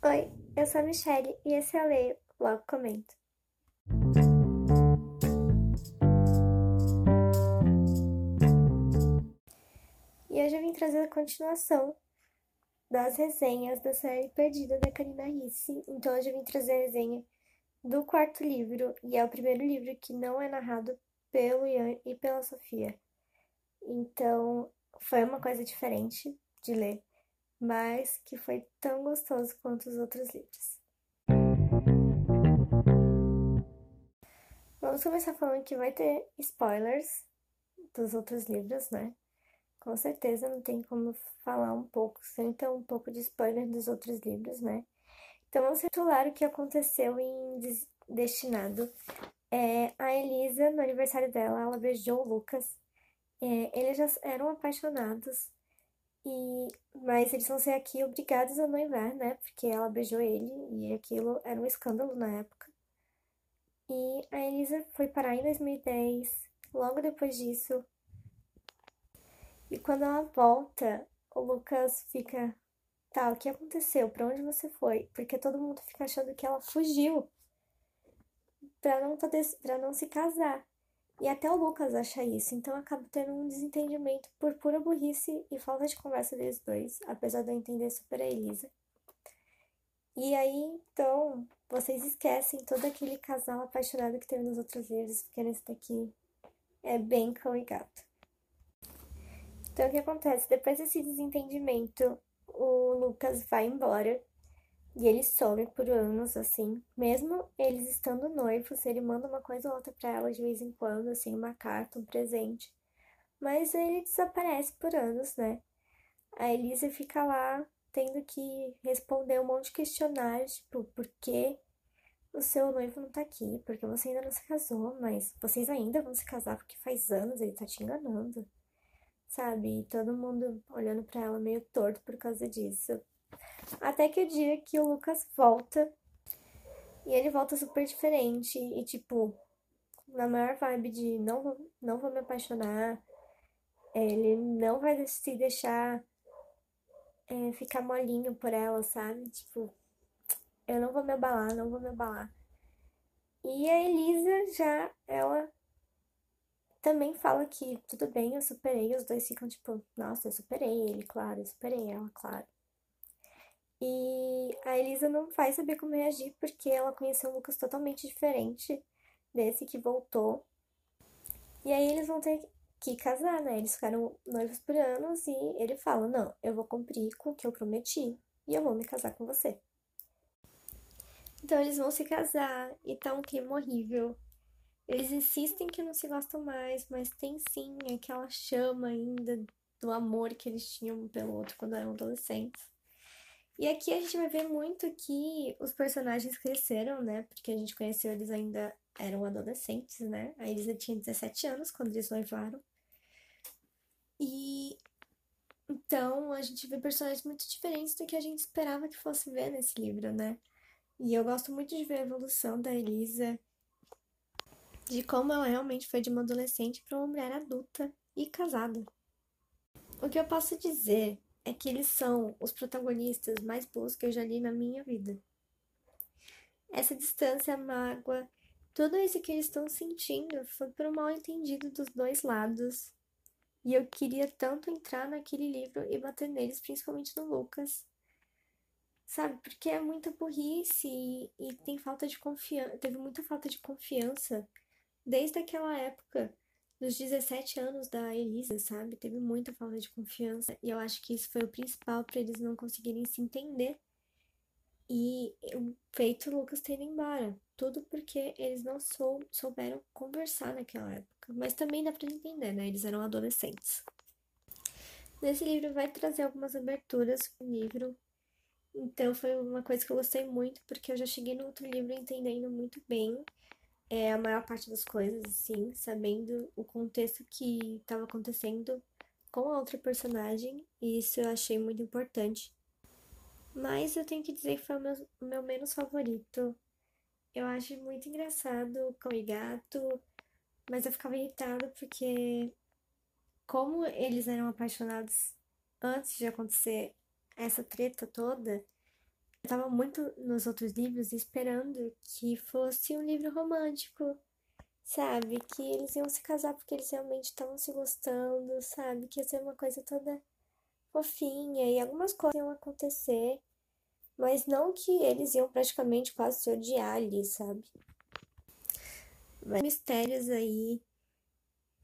Oi, eu sou a Michelle e esse é o Leio, logo comento. E hoje eu vim trazer a continuação das resenhas da série Perdida da Karina Ricci. Então hoje eu vim trazer a resenha do quarto livro, e é o primeiro livro que não é narrado pelo Ian e pela Sofia. Então foi uma coisa diferente de ler mas que foi tão gostoso quanto os outros livros. Vamos começar falando que vai ter spoilers dos outros livros, né? Com certeza não tem como falar um pouco sem ter um pouco de spoiler dos outros livros, né? Então vamos titular o que aconteceu em Destinado. É, a Elisa, no aniversário dela, ela beijou o Lucas. É, eles já eram apaixonados, e, mas eles vão ser aqui obrigados a noivar, né? Porque ela beijou ele e aquilo era um escândalo na época. E a Elisa foi parar em 2010, logo depois disso. E quando ela volta, o Lucas fica. Tá, o que aconteceu? Pra onde você foi? Porque todo mundo fica achando que ela fugiu pra não, tá pra não se casar. E até o Lucas acha isso, então acaba tendo um desentendimento por pura burrice e falta de conversa deles dois, apesar de eu entender super a Elisa. E aí, então, vocês esquecem todo aquele casal apaixonado que teve nos outros livros, porque nesse daqui é bem cão e gato. Então, o que acontece? Depois desse desentendimento, o Lucas vai embora e ele some por anos, assim. Mesmo eles estando noivos, ele manda uma coisa ou outra pra ela de vez em quando, assim, uma carta, um presente. Mas ele desaparece por anos, né? A Elisa fica lá tendo que responder um monte de questionários, tipo, por que o seu noivo não tá aqui? Porque você ainda não se casou, mas vocês ainda vão se casar porque faz anos ele tá te enganando. Sabe? E todo mundo olhando para ela meio torto por causa disso. Até que o dia que o Lucas volta. E ele volta super diferente. E, tipo, na maior vibe de não vou, não vou me apaixonar. Ele não vai se deixar é, ficar molinho por ela, sabe? Tipo, eu não vou me abalar, não vou me abalar. E a Elisa já, ela também fala que tudo bem, eu superei. Os dois ficam tipo, nossa, eu superei ele, claro, eu superei ela, claro. E a Elisa não vai saber como reagir porque ela conheceu um Lucas totalmente diferente desse que voltou. E aí eles vão ter que casar, né? Eles ficaram noivos por anos e ele fala: Não, eu vou cumprir com o que eu prometi e eu vou me casar com você. Então eles vão se casar e tá um clima horrível. Eles insistem que não se gostam mais, mas tem sim aquela chama ainda do amor que eles tinham pelo outro quando eram adolescentes. E aqui a gente vai ver muito que os personagens cresceram, né? Porque a gente conheceu eles ainda eram adolescentes, né? A Elisa tinha 17 anos quando eles noivaram. E então a gente vê personagens muito diferentes do que a gente esperava que fosse ver nesse livro, né? E eu gosto muito de ver a evolução da Elisa, de como ela realmente foi de uma adolescente para uma mulher adulta e casada. O que eu posso dizer é que eles são os protagonistas mais bons que eu já li na minha vida. Essa distância, a mágoa, tudo isso que eles estão sentindo foi por um mal entendido dos dois lados. E eu queria tanto entrar naquele livro e bater neles, principalmente no Lucas. Sabe? Porque é muita burrice e, e tem falta de confiança. Teve muita falta de confiança desde aquela época nos 17 anos da Elisa, sabe? Teve muita falta de confiança e eu acho que isso foi o principal para eles não conseguirem se entender e o feito Lucas ter ido embora. Tudo porque eles não sou, souberam conversar naquela época. Mas também dá pra entender, né? Eles eram adolescentes. Nesse livro vai trazer algumas aberturas pro livro. Então foi uma coisa que eu gostei muito, porque eu já cheguei no outro livro entendendo muito bem é, a maior parte das coisas, assim, sabendo o contexto que estava acontecendo com a outra personagem, e isso eu achei muito importante. Mas eu tenho que dizer que foi o meu, meu menos favorito. Eu acho muito engraçado Cão e Gato, mas eu ficava irritada porque, como eles eram apaixonados antes de acontecer essa treta toda, tava muito nos outros livros esperando que fosse um livro romântico, sabe? Que eles iam se casar porque eles realmente estavam se gostando, sabe? Que ia ser uma coisa toda fofinha e algumas coisas iam acontecer, mas não que eles iam praticamente quase se odiar ali, sabe? Vai mistérios aí.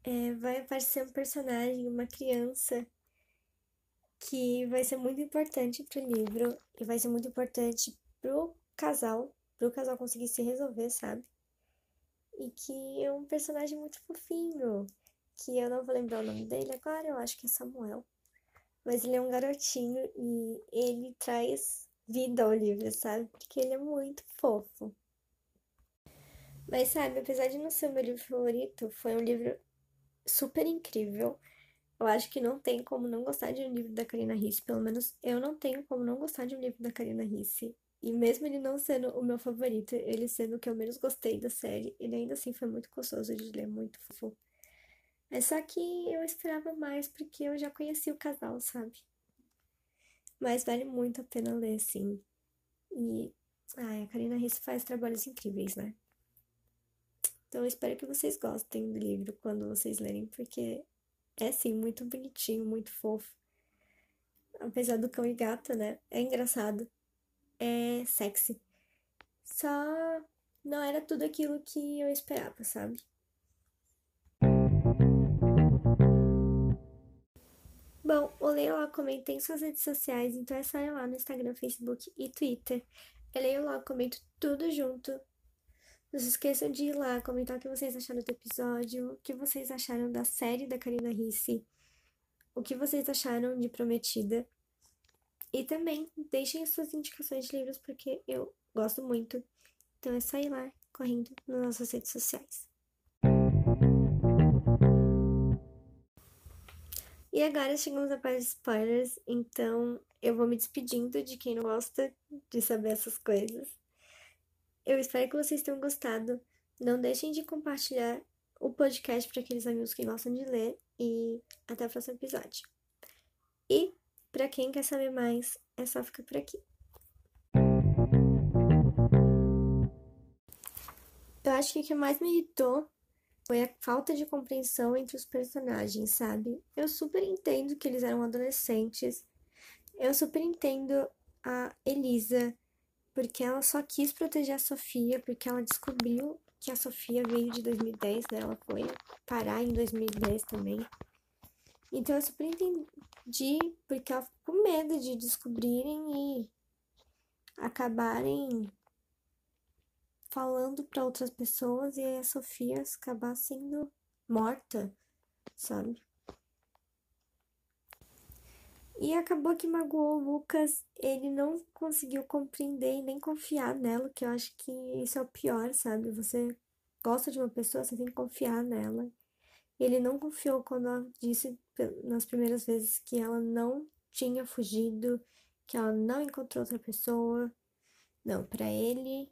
É, vai aparecer um personagem, uma criança, que vai ser muito importante pro livro e vai ser muito importante pro casal, pro casal conseguir se resolver, sabe? E que é um personagem muito fofinho, que eu não vou lembrar o nome dele agora, eu acho que é Samuel. Mas ele é um garotinho e ele traz vida ao livro, sabe? Porque ele é muito fofo. Mas sabe, apesar de não ser o meu livro favorito, foi um livro super incrível. Eu acho que não tem como não gostar de um livro da Karina Risse, pelo menos eu não tenho como não gostar de um livro da Karina Risse. E mesmo ele não sendo o meu favorito, ele sendo o que eu menos gostei da série, ele ainda assim foi muito gostoso de ler, muito fofo. É só que eu esperava mais porque eu já conheci o casal, sabe? Mas vale muito a pena ler, sim. E ai, a Karina Risse faz trabalhos incríveis, né? Então eu espero que vocês gostem do livro quando vocês lerem, porque é sim muito bonitinho, muito fofo. Apesar do cão e gato, né? É engraçado. É sexy. Só não era tudo aquilo que eu esperava, sabe? Bom, o Leia Lá Comenta em suas redes sociais, então é só ir lá no Instagram, Facebook e Twitter. Eu leio lá, comento tudo junto. Não se esqueçam de ir lá comentar o que vocês acharam do episódio, o que vocês acharam da série da Karina Risse, o que vocês acharam de Prometida. E também deixem as suas indicações de livros, porque eu gosto muito. Então é só ir lá correndo nas nossas redes sociais. E agora chegamos à parte de spoilers, então eu vou me despedindo de quem não gosta de saber essas coisas. Eu espero que vocês tenham gostado. Não deixem de compartilhar o podcast para aqueles amigos que gostam de ler e até o próximo episódio. E para quem quer saber mais, é só ficar por aqui. Eu acho que o que mais me irritou foi a falta de compreensão entre os personagens, sabe? Eu super entendo que eles eram adolescentes. Eu super entendo a Elisa porque ela só quis proteger a Sofia, porque ela descobriu que a Sofia veio de 2010, né? Ela foi parar em 2010 também. Então eu super entendi, porque ela ficou com medo de descobrirem e acabarem falando para outras pessoas e a Sofia acabar sendo morta, sabe? E acabou que magoou o Lucas, ele não conseguiu compreender e nem confiar nela, que eu acho que isso é o pior, sabe? Você gosta de uma pessoa, você tem que confiar nela. Ele não confiou quando ela disse nas primeiras vezes que ela não tinha fugido, que ela não encontrou outra pessoa. Não, para ele.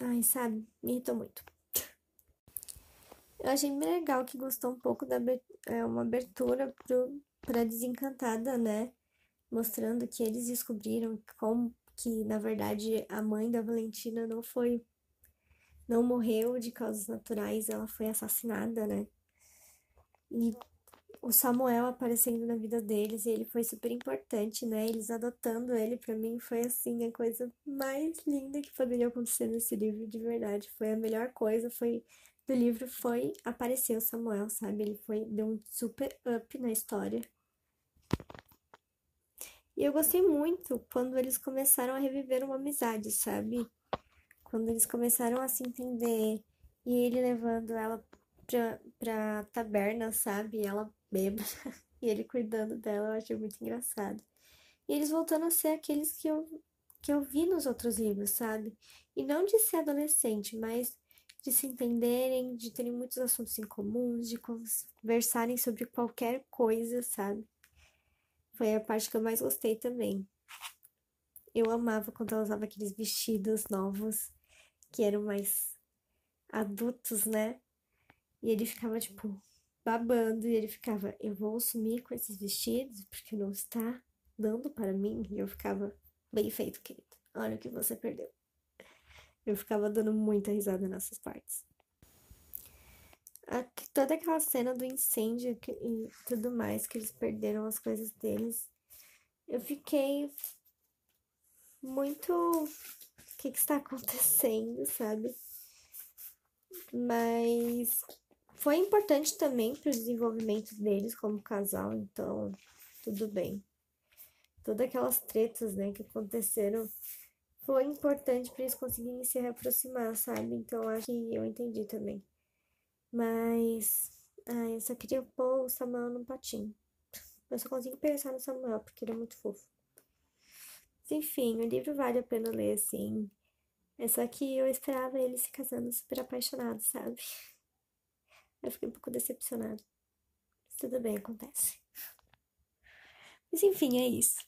Ai, sabe, me irritou muito. Eu achei bem legal que gostou um pouco da é, uma abertura pro, para Desencantada, né? Mostrando que eles descobriram como que, na verdade, a mãe da Valentina não foi. não morreu de causas naturais, ela foi assassinada, né? E o Samuel aparecendo na vida deles e ele foi super importante, né? Eles adotando ele, para mim, foi assim a coisa mais linda que poderia acontecer nesse livro, de verdade. Foi a melhor coisa, foi do livro foi aparecer o Samuel, sabe? Ele foi deu um super up na história. E eu gostei muito quando eles começaram a reviver uma amizade, sabe? Quando eles começaram a se entender e ele levando ela pra, pra taberna, sabe? E ela bêbada e ele cuidando dela, eu achei muito engraçado. E eles voltando a ser aqueles que eu, que eu vi nos outros livros, sabe? E não de ser adolescente, mas de se entenderem, de terem muitos assuntos em comum, de conversarem sobre qualquer coisa, sabe? Foi a parte que eu mais gostei também. Eu amava quando ela usava aqueles vestidos novos, que eram mais adultos, né? E ele ficava, tipo, babando, e ele ficava, eu vou sumir com esses vestidos, porque não está dando para mim. E eu ficava, Bem feito, querido. Olha o que você perdeu. Eu ficava dando muita risada nessas partes. Toda aquela cena do incêndio e tudo mais, que eles perderam as coisas deles. Eu fiquei muito. O que, que está acontecendo, sabe? Mas foi importante também para o desenvolvimento deles como casal, então tudo bem. Todas aquelas tretas, né, que aconteceram foi importante para eles conseguirem se reaproximar, sabe? Então acho que eu entendi também. Mas, ai, eu só queria pôr o Samuel no patinho. Eu só consigo pensar no Samuel porque ele é muito fofo. Mas, enfim, o livro vale a pena ler, assim. É só que eu esperava ele se casando super apaixonado, sabe? Eu fiquei um pouco decepcionada. Mas tudo bem, acontece. Mas enfim, é isso.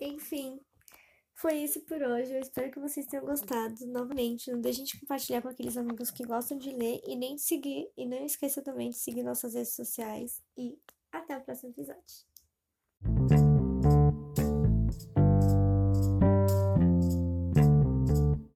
Enfim, foi isso por hoje. Eu espero que vocês tenham gostado. Novamente, não deixem de compartilhar com aqueles amigos que gostam de ler e nem de seguir. E não esqueça também de seguir nossas redes sociais. E até o próximo episódio.